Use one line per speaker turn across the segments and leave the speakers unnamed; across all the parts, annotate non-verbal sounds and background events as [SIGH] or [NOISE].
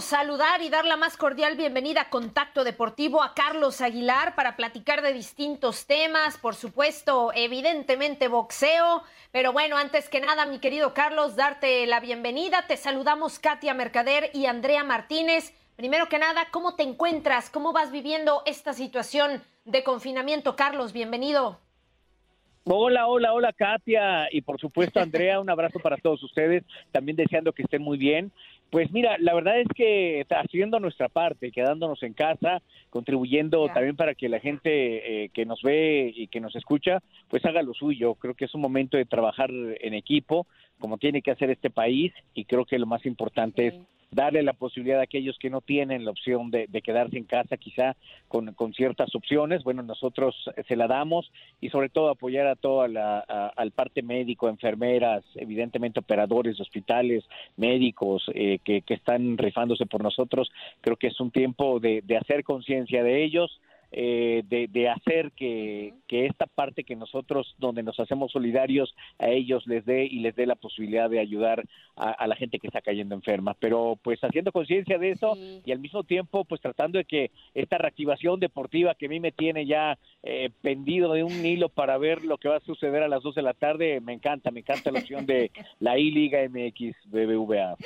Saludar y dar la más cordial bienvenida a Contacto Deportivo a Carlos Aguilar para platicar de distintos temas, por supuesto, evidentemente boxeo, pero bueno, antes que nada, mi querido Carlos, darte la bienvenida. Te saludamos Katia Mercader y Andrea Martínez. Primero que nada, ¿cómo te encuentras? ¿Cómo vas viviendo esta situación de confinamiento? Carlos, bienvenido.
Hola, hola, hola Katia y por supuesto Andrea, un abrazo para todos ustedes, también deseando que estén muy bien. Pues mira, la verdad es que haciendo nuestra parte, quedándonos en casa, contribuyendo también para que la gente eh, que nos ve y que nos escucha, pues haga lo suyo. Creo que es un momento de trabajar en equipo, como tiene que hacer este país, y creo que lo más importante es darle la posibilidad a aquellos que no tienen la opción de, de quedarse en casa quizá con, con, ciertas opciones, bueno, nosotros se la damos y sobre todo apoyar a toda la, al parte médico, enfermeras, evidentemente operadores de hospitales, médicos eh, que, que, están rifándose por nosotros. Creo que es un tiempo de, de hacer conciencia de ellos, eh, de, de, hacer que, que, esta parte que nosotros, donde nos hacemos solidarios, a ellos les dé y les dé la posibilidad de ayudar a, a la gente que está cayendo enferma. Pero pues haciendo conciencia de eso sí. y al mismo tiempo pues tratando de que esta reactivación deportiva que a mí me tiene ya eh, pendido de un hilo para ver lo que va a suceder a las 2 de la tarde, me encanta, me encanta la opción de [LAUGHS] la I-Liga MX BBVA.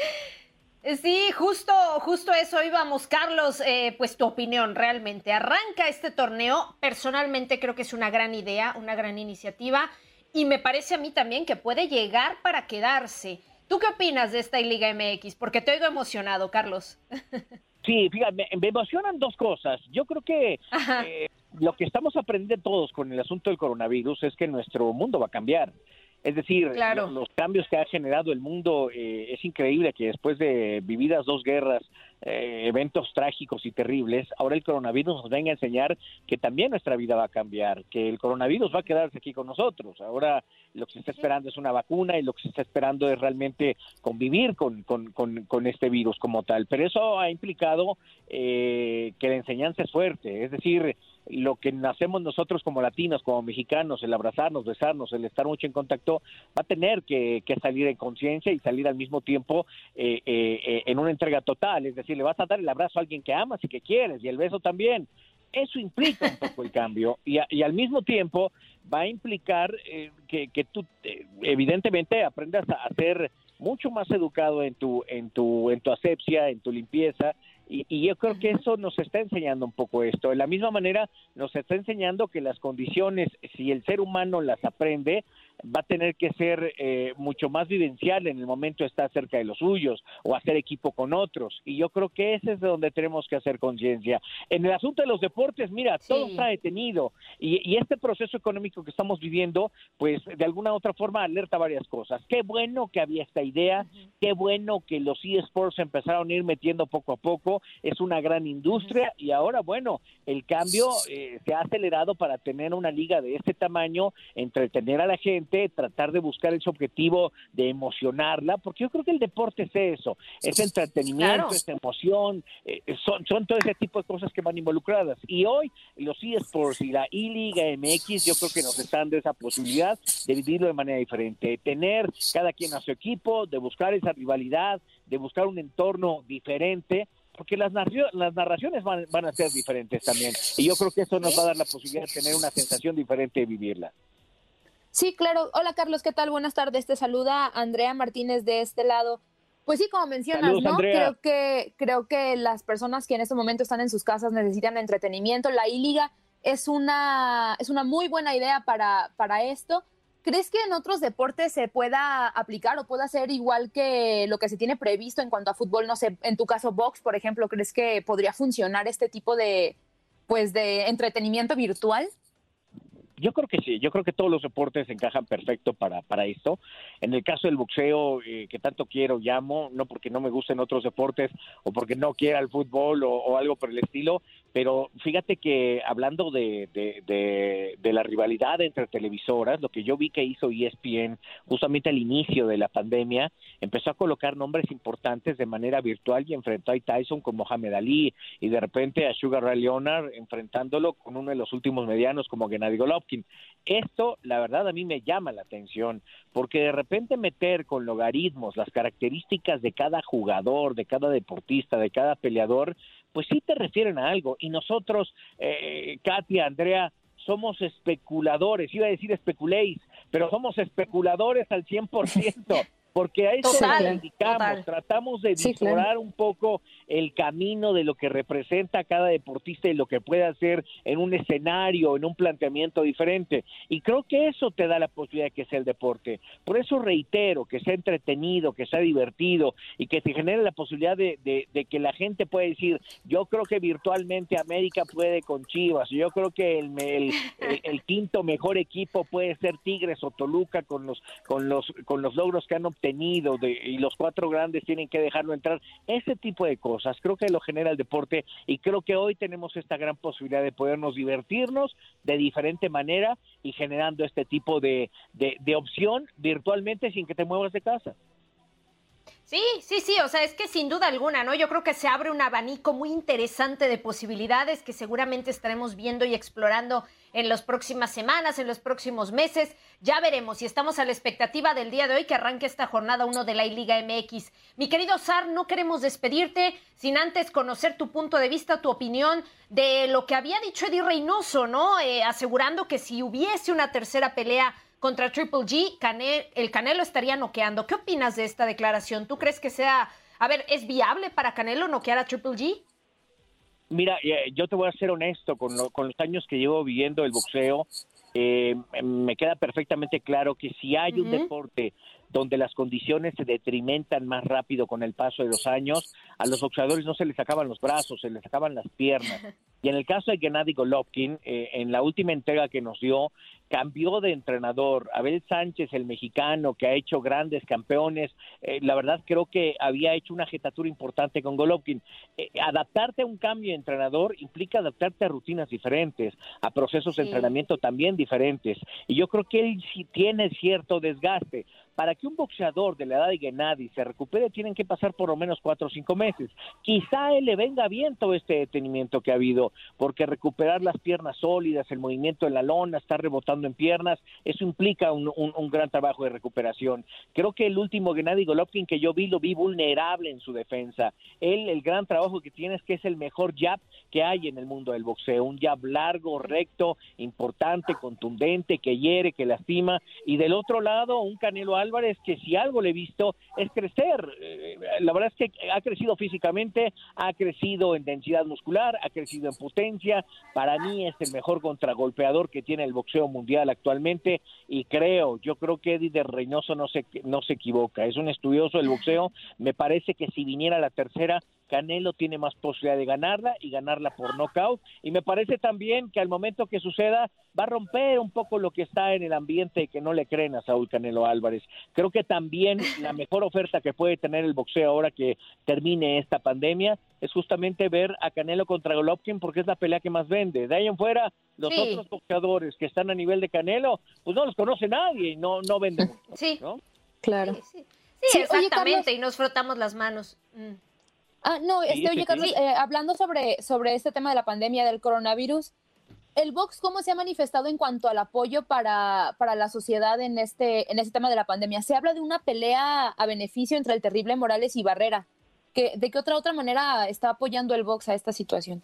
Sí, justo, justo eso íbamos, Carlos. Eh, pues tu opinión realmente. Arranca este torneo. Personalmente creo que es una gran idea, una gran iniciativa. Y me parece a mí también que puede llegar para quedarse. ¿Tú qué opinas de esta Liga MX? Porque te oigo emocionado, Carlos. [LAUGHS]
Sí, fíjate, me, me emocionan dos cosas. Yo creo que eh, lo que estamos aprendiendo todos con el asunto del coronavirus es que nuestro mundo va a cambiar. Es decir,
claro.
los, cambios que ha generado el mundo eh, es increíble que después de vividas dos guerras, eh, eventos trágicos y terribles, ahora el coronavirus nos venga a enseñar que también nuestra vida va a cambiar, que el coronavirus va a quedarse aquí con nosotros. Ahora lo que se está esperando es una vacuna y lo que se está esperando es realmente convivir con, con, con, con este virus como tal. Pero eso ha implicado eh, que la enseñanza es fuerte, es decir, lo que hacemos nosotros como latinos, como mexicanos, el abrazarnos, besarnos, el estar mucho en contacto, va a tener que, que salir en conciencia y salir al mismo tiempo eh, eh, en una entrega total. Es decir, le vas a dar el abrazo a alguien que amas y que quieres, y el beso también. eso implica un poco el cambio y, y al mismo tiempo va a implicar eh, que, que, tú eh, evidentemente aprendas a ser mucho más educado en tu en tu en tu asepsia, en tu limpieza y, y, yo creo que eso nos está enseñando un poco esto. De la misma manera, nos está enseñando que las condiciones, si el ser humano las aprende, va a tener que ser eh, mucho más vivencial en el momento de estar cerca de los suyos o hacer equipo con otros. Y yo creo que ese es de donde tenemos que hacer conciencia. En el asunto de los deportes, mira, todo está detenido y, y, este proceso económico que estamos viviendo, pues de alguna u otra forma alerta varias cosas. Qué bueno que había esta idea, uh -huh. qué bueno que los eSports empezaron a ir metiendo poco a poco, es una gran industria uh -huh. y ahora, bueno, el cambio eh, se ha acelerado para tener una liga de este tamaño, entretener a la gente, tratar de buscar ese objetivo de emocionarla, porque yo creo que el deporte es eso, es entretenimiento, claro. es emoción, eh, son, son todo ese tipo de cosas que van involucradas. Y hoy los eSports y la E-Liga MX yo creo que nos están dando esa posibilidad de vivirlo de manera diferente, de tener cada quien a su equipo, de buscar esa rivalidad, de buscar un entorno diferente porque las, las narraciones van, van, a ser diferentes también. Y yo creo que eso nos va a dar la posibilidad de tener una sensación diferente de vivirla.
Sí, claro. Hola Carlos, ¿qué tal? Buenas tardes. Te saluda Andrea Martínez de este lado. Pues sí, como mencionas,
Saludos,
¿no?
Andrea.
Creo que creo que las personas que en este momento están en sus casas necesitan entretenimiento. La I-Liga es una es una muy buena idea para para esto. ¿Crees que en otros deportes se pueda aplicar o pueda ser igual que lo que se tiene previsto en cuanto a fútbol? No sé, en tu caso box, por ejemplo, ¿crees que podría funcionar este tipo de pues de entretenimiento virtual?
Yo creo que sí, yo creo que todos los deportes encajan perfecto para, para esto. En el caso del boxeo, eh, que tanto quiero, llamo, no porque no me gusten otros deportes o porque no quiera el fútbol o, o algo por el estilo, pero fíjate que hablando de, de, de, de, la rivalidad entre televisoras, lo que yo vi que hizo ESPN justamente al inicio de la pandemia, empezó a colocar nombres importantes de manera virtual y enfrentó a Tyson con Mohamed Ali y de repente a Sugar Ray Leonard enfrentándolo con uno de los últimos medianos como Gennady Golovkin. Esto, la verdad, a mí me llama la atención, porque de repente meter con logaritmos las características de cada jugador, de cada deportista, de cada peleador, pues sí te refieren a algo. Y nosotros, eh, Katia, Andrea, somos especuladores, iba a decir especuléis, pero somos especuladores al 100%. [LAUGHS] porque a eso
Total,
nos dedicamos,
total.
tratamos de
Sí, claro.
un poco el camino de lo que representa cada deportista y lo que puede hacer en un escenario, en un planteamiento diferente. Y creo que eso te da la posibilidad de que sea el deporte. Por eso reitero, que sea entretenido, que sea divertido y que te genere la posibilidad de, de- de que la gente pueda decir, yo creo que virtualmente América puede con Chivas, yo creo que el, el, el- el quinto mejor equipo puede ser Tigres o Toluca con los, con los, con los logros que han obtenido de, y los cuatro grandes tienen que dejarlo entrar. Ese tipo de cosas creo que lo genera el deporte y creo que hoy tenemos esta gran posibilidad de podernos divertirnos de diferente manera y generando este tipo de, de, de opción virtualmente sin que te muevas de casa.
Sí, sí, sí, o sea, es que sin duda alguna, ¿no? Yo creo que se abre un abanico muy interesante de posibilidades que seguramente estaremos viendo y explorando en las próximas semanas, en los próximos meses. Ya veremos si estamos a la expectativa del día de hoy que arranque esta jornada 1 de la Liga MX. Mi querido Sar, no queremos despedirte sin antes conocer tu punto de vista, tu opinión de lo que había dicho Eddie Reynoso, ¿no? Eh, asegurando que si hubiese una tercera pelea contra Triple G, el Canelo estaría noqueando. ¿Qué opinas de esta declaración? ¿Tú crees que sea, a ver, es viable para Canelo noquear a Triple G?
Mira, eh, yo te voy a ser honesto, con, lo- con los años que llevo viviendo el boxeo, eh, me queda perfectamente claro que si hay un deporte donde las condiciones se detrimentan más rápido con el paso de los años, a los boxeadores no se les sacaban los brazos, se les sacaban las piernas. [LAUGHS] Y en el caso de Gennady Golovkin, eh, en la última entrega que nos dio, cambió de entrenador. Abel Sánchez, el mexicano, que ha hecho grandes campeones, eh, la verdad creo que había hecho una jetatura importante con Golovkin. Eh, adaptarte a un cambio de entrenador implica adaptarte a rutinas diferentes, a procesos de
Sí.
entrenamiento también diferentes. Y yo creo que él sí tiene cierto desgaste. Para que un boxeador de la edad de Gennady se recupere, tienen que pasar por lo menos cuatro o cinco meses. Quizá a él le venga bien todo este detenimiento que ha habido, porque recuperar las piernas sólidas, el movimiento en la lona, estar rebotando en piernas, eso implica un, gran trabajo de recuperación. Creo que el último Gennady Golovkin que yo vi lo vi vulnerable en su defensa. Él, el gran trabajo que tiene es que es el mejor jab que hay en el mundo del boxeo, un jab largo, recto, importante, contundente, que hiere, que lastima, y del otro lado un Canelo Álvarez que si algo le he visto es crecer. Eh, la verdad es que ha crecido físicamente, ha crecido en densidad muscular, ha crecido en potencia. Para mí es el mejor contragolpeador que tiene el boxeo mundial actualmente y creo, yo creo que Eddie de Reynoso no se, no se equivoca. Es un estudioso del boxeo. Me parece que si viniera la tercera, Canelo tiene más posibilidad de ganarla y ganarla por nocaut. Y me parece también que al momento que suceda va a romper un poco lo que está en el ambiente que no le creen a Saúl Canelo Álvarez. Creo que también [LAUGHS] la mejor oferta que puede tener el boxeo ahora que termine esta pandemia es justamente ver a Canelo contra Golovkin porque es la pelea que más vende. De ahí en fuera, los otros boxeadores que están a nivel de Canelo, pues no los conoce nadie y no, no venden. [LAUGHS]
Sí,
claro.
Sí, exactamente, y nos frotamos las manos. Mm.
Ah, no, este, oye, Carlos, eh, hablando sobre, sobre este tema de la pandemia del coronavirus, ¿el Vox cómo se ha manifestado en cuanto al apoyo para, para la sociedad en este, en este tema de la pandemia? Se habla de una pelea a beneficio entre el terrible Morales y Barrera. ¿Que, ¿De qué otra otra manera está apoyando el Vox a esta situación?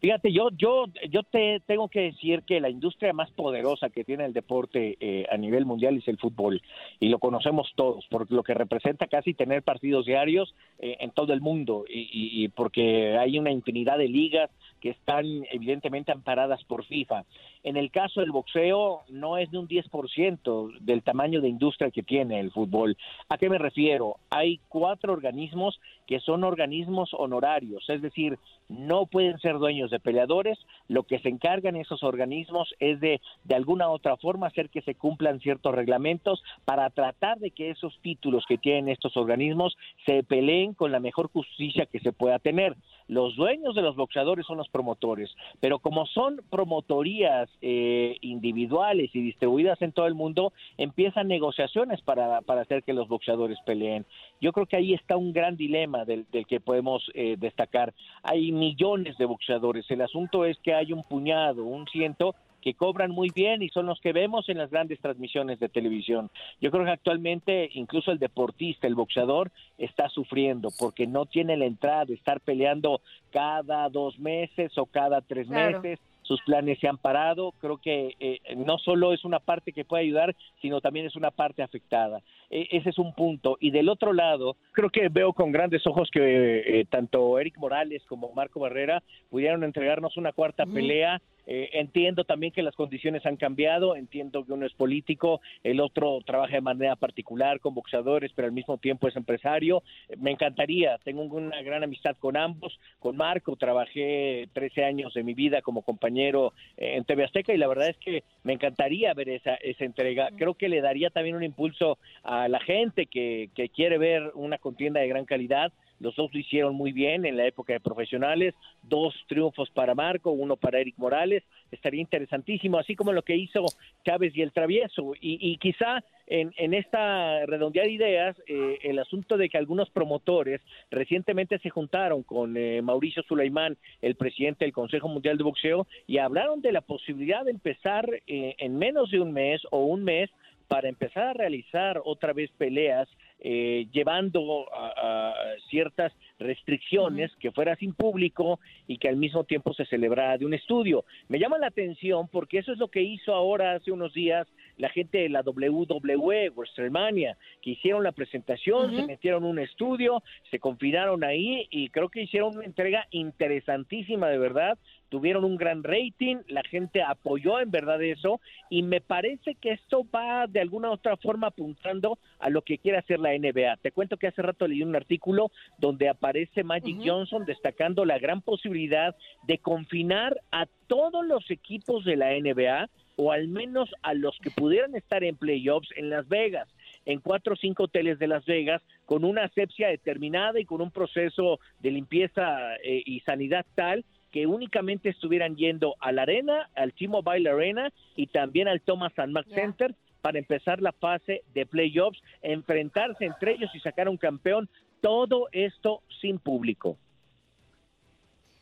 Fíjate, yo, yo, yo te tengo que decir que la industria más poderosa que tiene el deporte eh, a nivel mundial es el fútbol y lo conocemos todos, porque lo que representa casi tener partidos diarios eh, en todo el mundo y, y, porque hay una infinidad de ligas que están evidentemente amparadas por FIFA. En el caso del boxeo, no es de un 10% del tamaño de industria que tiene el fútbol. ¿A qué me refiero? Hay cuatro organismos que son organismos honorarios, es decir, no pueden ser dueños de peleadores. Lo que se encargan esos organismos es de, de alguna otra forma, hacer que se cumplan ciertos reglamentos para tratar de que esos títulos que tienen estos organismos se peleen con la mejor justicia que se pueda tener. Los dueños de los boxeadores son los promotores, pero como son promotorías eh, individuales y distribuidas en todo el mundo, empiezan negociaciones para, para hacer que los boxeadores peleen. Yo creo que ahí está un gran dilema del, del que podemos eh, destacar. Hay millones de boxeadores, el asunto es que hay un puñado, un ciento que cobran muy bien y son los que vemos en las grandes transmisiones de televisión. Yo creo que actualmente incluso el deportista, el boxeador, está sufriendo porque no tiene la entrada de estar peleando cada dos meses o cada tres meses sus planes se han parado. Creo que eh, no solo es una parte que puede ayudar, sino también es una parte afectada. E, ese es un punto. Y del otro lado, creo que veo con grandes ojos que eh, tanto Eric Morales como Marco Barrera pudieron entregarnos una cuarta pelea eh, entiendo también que las condiciones han cambiado, entiendo que uno es político, el otro trabaja de manera particular con boxeadores, pero al mismo tiempo es empresario. Me encantaría, tengo una gran amistad con ambos, con Marco, trabajé 13 años de mi vida como compañero eh, en TV Azteca y la verdad es que me encantaría ver esa, esa entrega. Creo que le daría también un impulso a la gente que, que quiere ver una contienda de gran calidad los dos lo hicieron muy bien en la época de profesionales, dos triunfos para Marco, uno para Eric Morales, estaría interesantísimo, así como lo que hizo Chávez y el Travieso. Y, quizá en, en, esta redondear ideas, eh, el asunto de que algunos promotores recientemente se juntaron con eh, Mauricio Sulaimán, el presidente del Consejo Mundial de Boxeo, y hablaron de la posibilidad de empezar eh, en menos de un mes o un mes para empezar a realizar otra vez peleas eh, llevando a, ciertas restricciones que fuera sin público y que al mismo tiempo se celebrara de un estudio. Me llama la atención porque eso es lo que hizo ahora hace unos días la gente de la WWE, WrestleMania, que hicieron la presentación, se metieron un estudio, se confinaron ahí y creo que hicieron una entrega interesantísima de verdad. Tuvieron un gran rating, la gente apoyó en verdad eso y me parece que esto va de alguna u otra forma apuntando a lo que quiere hacer la NBA. Te cuento que hace rato leí un artículo donde aparece Magic Johnson destacando la gran posibilidad de confinar a todos los equipos de la NBA o al menos a los que pudieran estar en playoffs en Las Vegas en cuatro o cinco hoteles de Las Vegas con una asepsia determinada y con un proceso de limpieza eh, y sanidad tal que únicamente estuvieran yendo a la arena, al T-Mobile Arena y también al Thomas and Mack Center para empezar la fase de playoffs, enfrentarse entre ellos y sacar un campeón, todo esto sin público.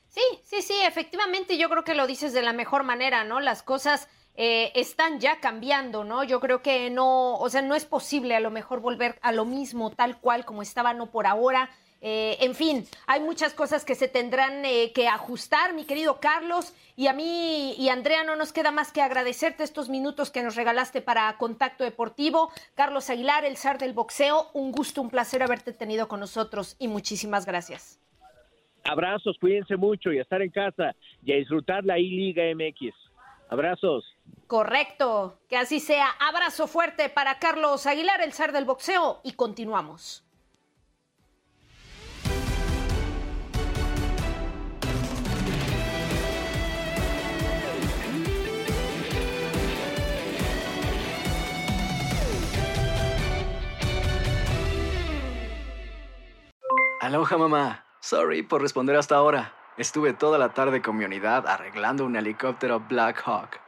Sí, sí, sí, efectivamente yo creo que lo dices de la mejor manera, ¿no? Las cosas eh, están ya cambiando, ¿no? Yo creo que no, o sea, no es posible a lo mejor volver a lo mismo tal cual como estaba, no por ahora. Eh, en fin, hay muchas cosas que se tendrán eh, que ajustar, mi querido Carlos, y a mí y Andrea no nos queda más que agradecerte estos minutos que nos regalaste para Contacto Deportivo. Carlos Aguilar, el zar del boxeo, un gusto, un placer haberte tenido con nosotros y muchísimas gracias.
Abrazos, cuídense mucho y a estar en casa y a disfrutar la I-Liga MX. Abrazos.
Correcto, que así sea. Abrazo fuerte para Carlos Aguilar, el zar del boxeo, y continuamos.
Aloha mamá. Sorry por responder hasta ahora. Estuve toda la tarde con mi unidad arreglando un helicóptero Black Hawk.